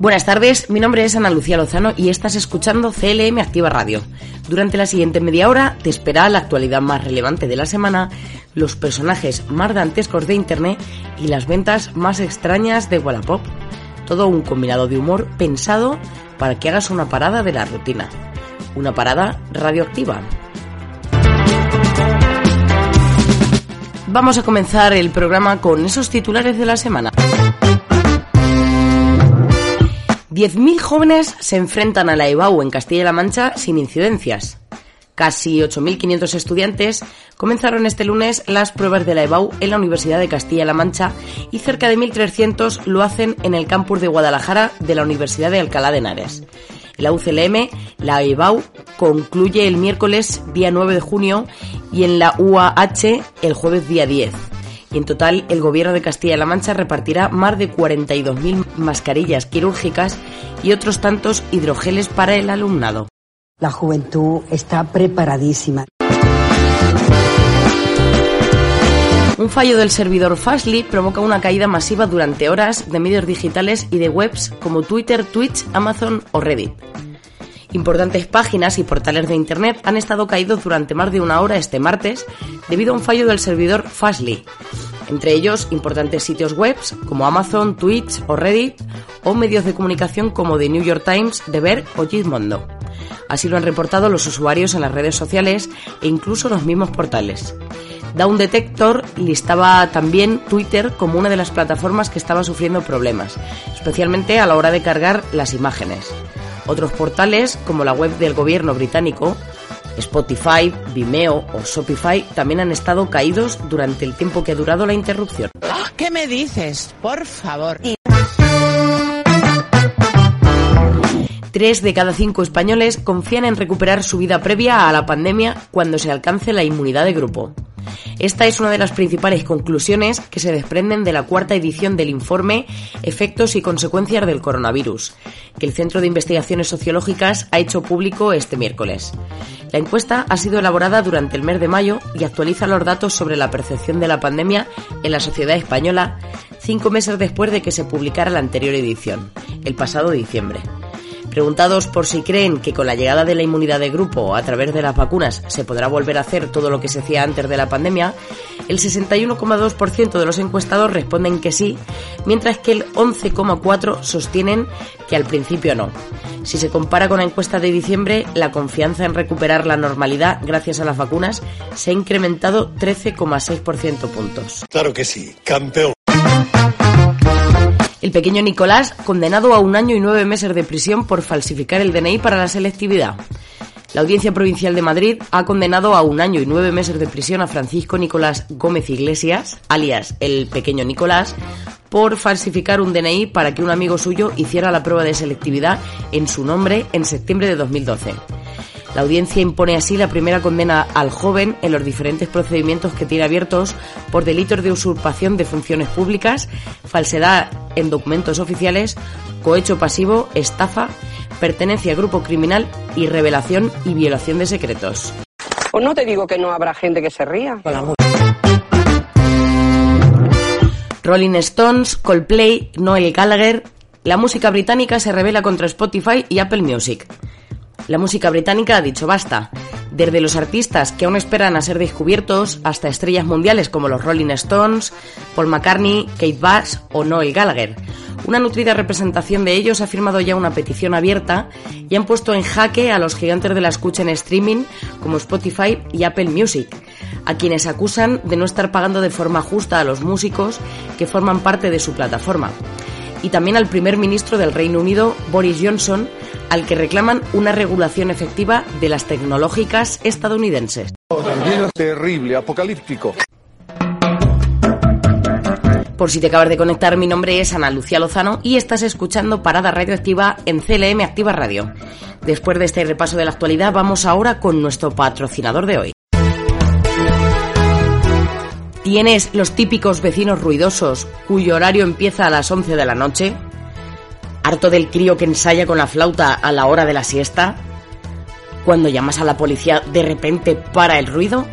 Buenas tardes, mi nombre es Ana Lucía Lozano y estás escuchando CLM Activa Radio. Durante la siguiente media hora te espera la actualidad más relevante de la semana, los personajes más dantescos de Internet y las ventas más extrañas de Wallapop. Todo un combinado de humor pensado para que hagas una parada de la rutina. Una parada radioactiva. Vamos a comenzar el programa con esos titulares de la semana. 10.000 jóvenes se enfrentan a la EBAU en Castilla-La Mancha sin incidencias. Casi 8.500 estudiantes comenzaron este lunes las pruebas de la EBAU en la Universidad de Castilla-La Mancha y cerca de 1.300 lo hacen en el campus de Guadalajara de la Universidad de Alcalá de Henares. En la UCLM, la EBAU concluye el miércoles día 9 de junio y en la UAH el jueves día 10 y en total el Gobierno de Castilla-La Mancha repartirá más de 42.000 mascarillas quirúrgicas y otros tantos hidrogeles para el alumnado. La juventud está preparadísima. Un fallo del servidor Fastly provoca una caída masiva durante horas de medios digitales y de webs como Twitter, Twitch, Amazon o Reddit. Importantes páginas y portales de Internet han estado caídos durante más de una hora este martes debido a un fallo del servidor Fastly. Entre ellos, importantes sitios web como Amazon, Twitch o Reddit, o medios de comunicación como The New York Times, The Ver o Gizmondo. Así lo han reportado los usuarios en las redes sociales e incluso los mismos portales. Down Detector listaba también Twitter como una de las plataformas que estaba sufriendo problemas, especialmente a la hora de cargar las imágenes. Otros portales, como la web del gobierno británico, Spotify, Vimeo o Shopify, también han estado caídos durante el tiempo que ha durado la interrupción. Ah, ¿Qué me dices? Por favor. Tres de cada cinco españoles confían en recuperar su vida previa a la pandemia cuando se alcance la inmunidad de grupo. Esta es una de las principales conclusiones que se desprenden de la cuarta edición del informe Efectos y consecuencias del coronavirus, que el Centro de Investigaciones Sociológicas ha hecho público este miércoles. La encuesta ha sido elaborada durante el mes de mayo y actualiza los datos sobre la percepción de la pandemia en la sociedad española cinco meses después de que se publicara la anterior edición, el pasado diciembre. Preguntados por si creen que con la llegada de la inmunidad de grupo a través de las vacunas se podrá volver a hacer todo lo que se hacía antes de la pandemia, el 61,2% de los encuestados responden que sí, mientras que el 11,4% sostienen que al principio no. Si se compara con la encuesta de diciembre, la confianza en recuperar la normalidad gracias a las vacunas se ha incrementado 13,6% puntos. Claro que sí, campeón. El pequeño Nicolás, condenado a un año y nueve meses de prisión por falsificar el DNI para la selectividad. La Audiencia Provincial de Madrid ha condenado a un año y nueve meses de prisión a Francisco Nicolás Gómez Iglesias, alias el pequeño Nicolás, por falsificar un DNI para que un amigo suyo hiciera la prueba de selectividad en su nombre en septiembre de 2012. La audiencia impone así la primera condena al joven en los diferentes procedimientos que tiene abiertos por delitos de usurpación de funciones públicas, falsedad en documentos oficiales, cohecho pasivo, estafa, pertenencia a grupo criminal y revelación y violación de secretos. O no te digo que no habrá gente que se ría. Rolling Stones, Coldplay, Noel Gallagher. La música británica se revela contra Spotify y Apple Music. La música británica ha dicho basta. Desde los artistas que aún esperan a ser descubiertos hasta estrellas mundiales como los Rolling Stones, Paul McCartney, Kate Bass o Noel Gallagher. Una nutrida representación de ellos ha firmado ya una petición abierta y han puesto en jaque a los gigantes de la escucha en streaming como Spotify y Apple Music, a quienes acusan de no estar pagando de forma justa a los músicos que forman parte de su plataforma. Y también al primer ministro del Reino Unido, Boris Johnson, al que reclaman una regulación efectiva de las tecnológicas estadounidenses. Terrible, apocalíptico. Por si te acabas de conectar, mi nombre es Ana Lucía Lozano y estás escuchando Parada Radioactiva en CLM Activa Radio. Después de este repaso de la actualidad, vamos ahora con nuestro patrocinador de hoy. ¿Tienes los típicos vecinos ruidosos cuyo horario empieza a las 11 de la noche? ¿Harto del crío que ensaya con la flauta a la hora de la siesta? Cuando llamas a la policía, de repente para el ruido?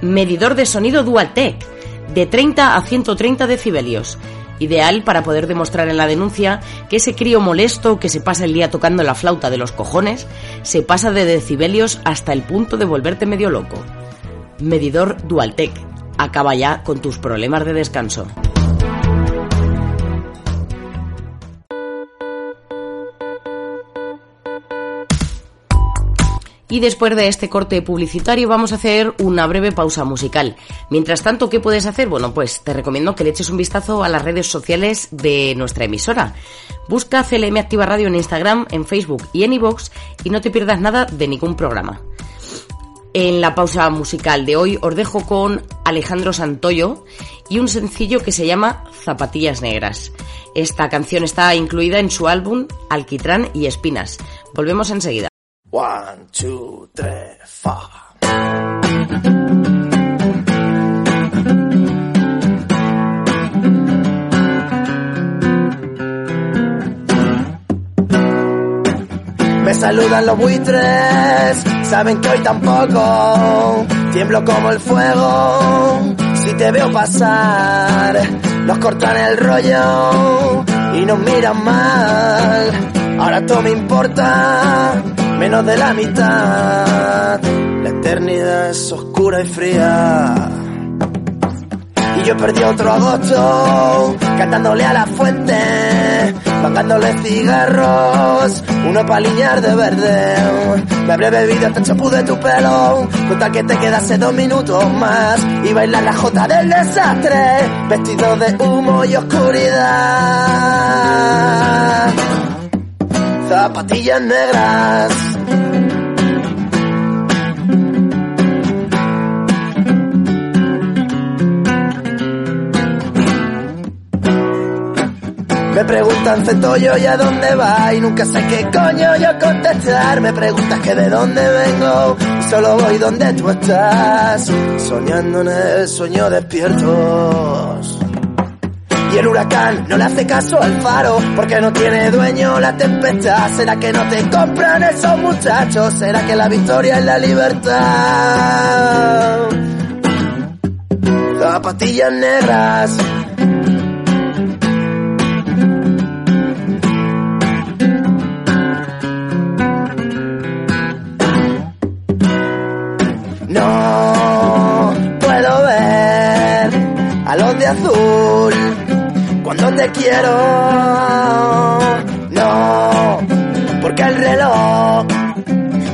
Medidor de sonido Dualtech, de 30 a 130 decibelios. Ideal para poder demostrar en la denuncia que ese crío molesto que se pasa el día tocando la flauta de los cojones se pasa de decibelios hasta el punto de volverte medio loco. Medidor Dualtec. Acaba ya con tus problemas de descanso. Y después de este corte publicitario vamos a hacer una breve pausa musical. Mientras tanto, ¿qué puedes hacer? Bueno, pues te recomiendo que le eches un vistazo a las redes sociales de nuestra emisora. Busca CLM Activa Radio en Instagram, en Facebook y en iVoox y no te pierdas nada de ningún programa. En la pausa musical de hoy os dejo con Alejandro Santoyo y un sencillo que se llama Zapatillas Negras. Esta canción está incluida en su álbum Alquitrán y Espinas. Volvemos enseguida. One, two, three. Me saludan los buitres, saben que hoy tampoco tiemblo como el fuego. Si te veo pasar, nos cortan el rollo y nos miran mal. Ahora todo me importa, menos de la mitad. La eternidad es oscura y fría. Y yo perdí otro agosto, cantándole a la fuente, mangándole cigarros, uno para liñar de verde. Me habré bebido hasta el de tu pelo, con tal que te quedase dos minutos más, y bailar la jota del desastre, vestido de humo y oscuridad. Zapatillas negras. Me preguntan Centollo y a dónde va y nunca sé qué coño yo contestar. Me preguntas que de dónde vengo y solo voy donde tú estás, soñando en el sueño despiertos. Y el huracán no le hace caso al faro porque no tiene dueño la tempestad. ¿Será que no te compran esos muchachos? ¿Será que la victoria es la libertad? Zapatillas negras. Azul cuando te quiero. No, porque el reloj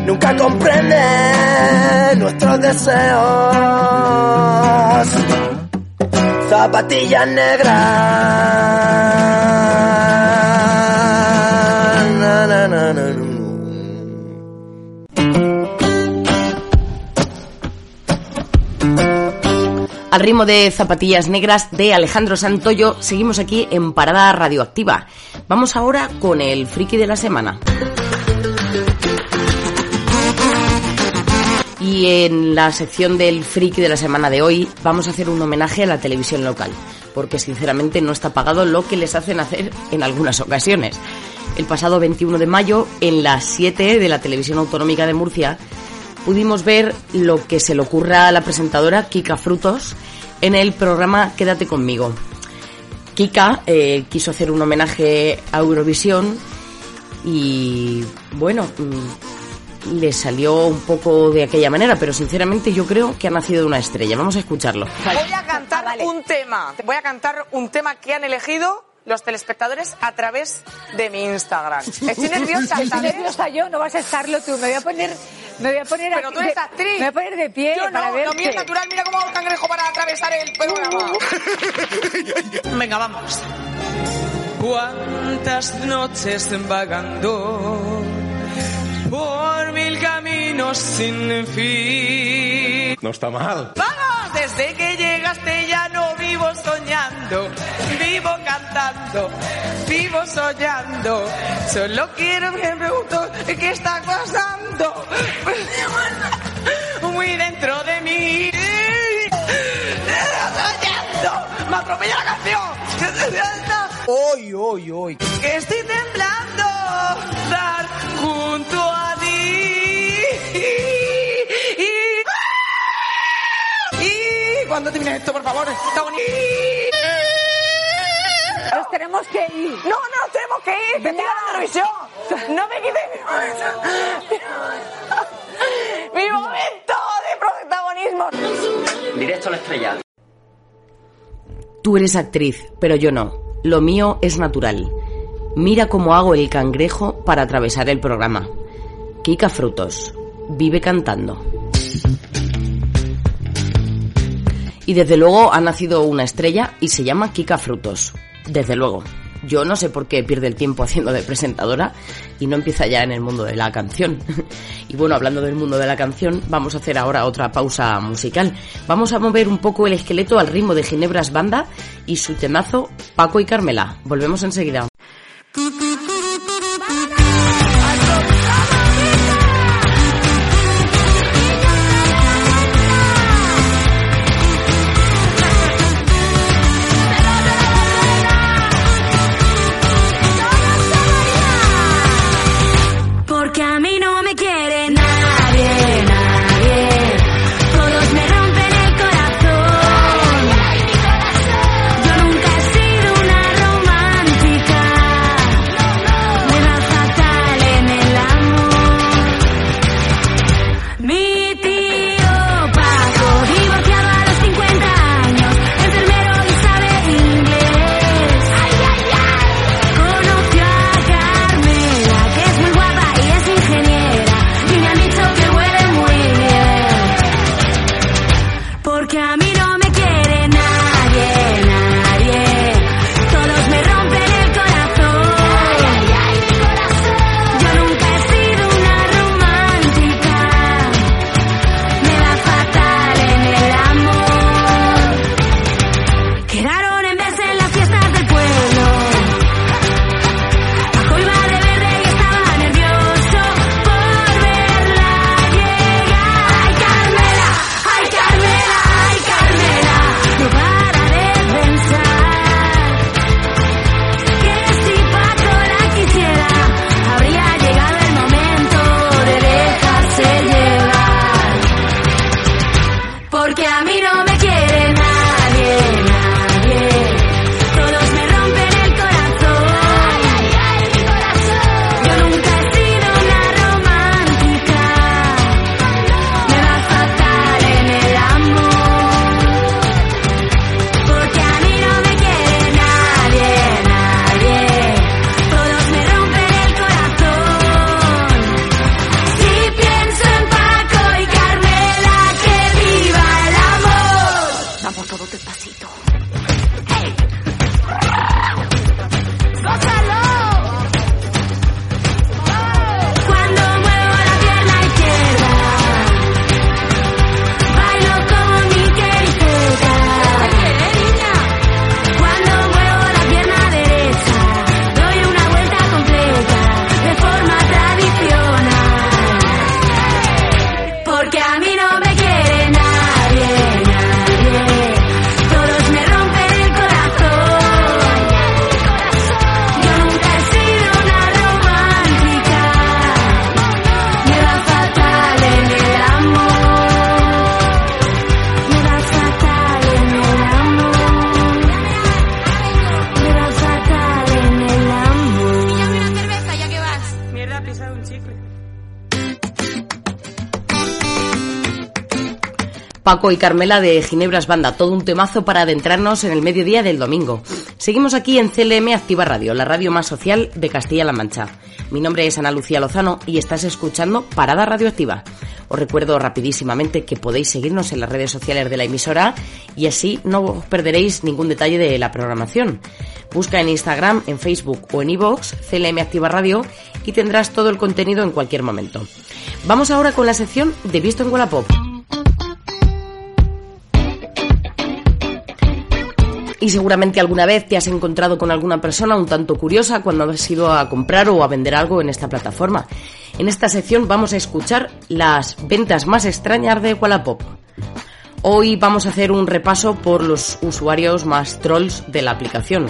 nunca comprende nuestros deseos. Zapatillas negras. Al ritmo de Zapatillas Negras de Alejandro Santoyo, seguimos aquí en Parada Radioactiva. Vamos ahora con el friki de la semana. Y en la sección del friki de la semana de hoy vamos a hacer un homenaje a la televisión local, porque sinceramente no está pagado lo que les hacen hacer en algunas ocasiones. El pasado 21 de mayo, en las 7 de la televisión autonómica de Murcia, pudimos ver lo que se le ocurra a la presentadora Kika Frutos en el programa Quédate conmigo. Kika eh, quiso hacer un homenaje a Eurovisión y bueno, mm, le salió un poco de aquella manera, pero sinceramente yo creo que ha nacido de una estrella. Vamos a escucharlo. Voy a cantar Ah, vale. un tema. Voy a cantar un tema que han elegido los telespectadores a través de mi Instagram. Estoy nerviosa, Estoy ¿sabes? nerviosa yo, no vas a estarlo tú. Me voy a poner, me voy a poner Pero aquí tú eres de- actriz. Me voy a poner de pie Yo para no, verte. lo mío es natural. Mira cómo hago el cangrejo para atravesar el programa. Venga, vamos. ¿Cuántas noches vagando por mil caminos sin fin? No está mal. ¡Vamos! Desde que llegaste ya vivo soñando, vivo cantando, vivo soñando. Solo quiero me pregunto qué está pasando. Muy dentro de mí. Soñando. Me atropella la canción. Hoy, hoy, hoy. Que estoy temblando dar junto a ti. Cuando termine esto, por favor, está bonito. nos tenemos que ir. No, no nos tenemos que ir, que estoy en Eurovisión. No me quites mi momento. Mi momento de protagonismo. Directo a la estrella. Tú eres actriz, pero yo no. Lo mío es natural. Mira cómo hago el cangrejo para atravesar el programa. Kika Frutos. Vive cantando. Y desde luego ha nacido una estrella y se llama Kika Frutos. Desde luego. Yo no sé por qué pierde el tiempo haciendo de presentadora y no empieza ya en el mundo de la canción. Y bueno, hablando del mundo de la canción, vamos a hacer ahora otra pausa musical. Vamos a mover un poco el esqueleto al ritmo de Ginebras Banda y su temazo Paco y Carmela. Volvemos enseguida. Paco y Carmela de Ginebras Banda, todo un temazo para adentrarnos en el mediodía del domingo. Seguimos aquí en CLM Activa Radio, la radio más social de Castilla-La Mancha. Mi nombre es Ana Lucía Lozano y estás escuchando Parada Radioactiva. Os recuerdo rapidísimamente que podéis seguirnos en las redes sociales de la emisora y así no os perderéis ningún detalle de la programación. Busca en Instagram, en Facebook o en iVoox CLM Activa Radio y tendrás todo el contenido en cualquier momento. Vamos ahora con la sección de Visto en Wallapop. Y seguramente alguna vez te has encontrado con alguna persona un tanto curiosa cuando has ido a comprar o a vender algo en esta plataforma. En esta sección vamos a escuchar las ventas más extrañas de Wallapop. Hoy vamos a hacer un repaso por los usuarios más trolls de la aplicación.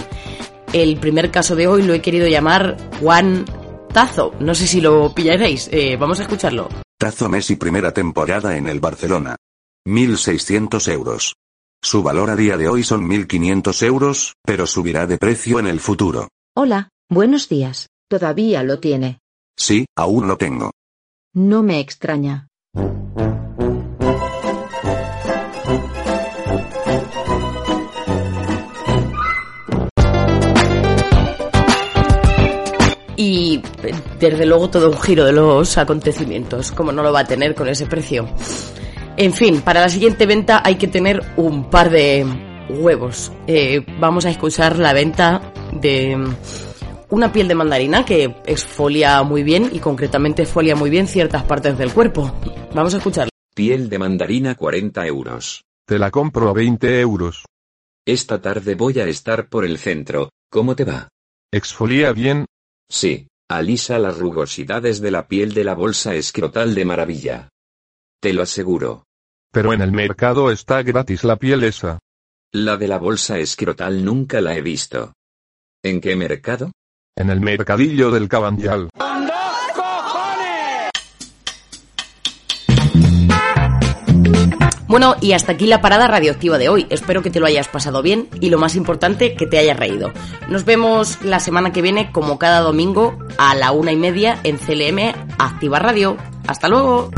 El primer caso de hoy lo he querido llamar Juan Tazo. No sé si lo pillaréis. Eh, vamos a escucharlo. Tazo Messi primera temporada en el Barcelona. 1.600 euros. Su valor a día de hoy son 1.500 euros, pero subirá de precio en el futuro. Hola, buenos días. ¿Todavía lo tiene? Sí, aún lo tengo. No me extraña. Y desde luego todo un giro de los acontecimientos, como no lo va a tener con ese precio. En fin, para la siguiente venta hay que tener un par de huevos. Eh, vamos a escuchar la venta de una piel de mandarina que exfolia muy bien y concretamente exfolia muy bien ciertas partes del cuerpo. Vamos a escucharla. Piel de mandarina 40 euros. Te la compro a 20 euros. Esta tarde voy a estar por el centro. ¿Cómo te va? ¿Exfolia bien? Sí, alisa las rugosidades de la piel de la bolsa escrotal de maravilla. Te lo aseguro. Pero en el mercado está gratis la piel esa. La de la bolsa escrotal nunca la he visto. ¿En qué mercado? En el mercadillo del Cabanyal. Bueno, y hasta aquí la parada radioactiva de hoy. Espero que te lo hayas pasado bien y lo más importante, que te hayas reído. Nos vemos la semana que viene, como cada domingo, a la una y media en CLM Activa Radio. ¡Hasta luego!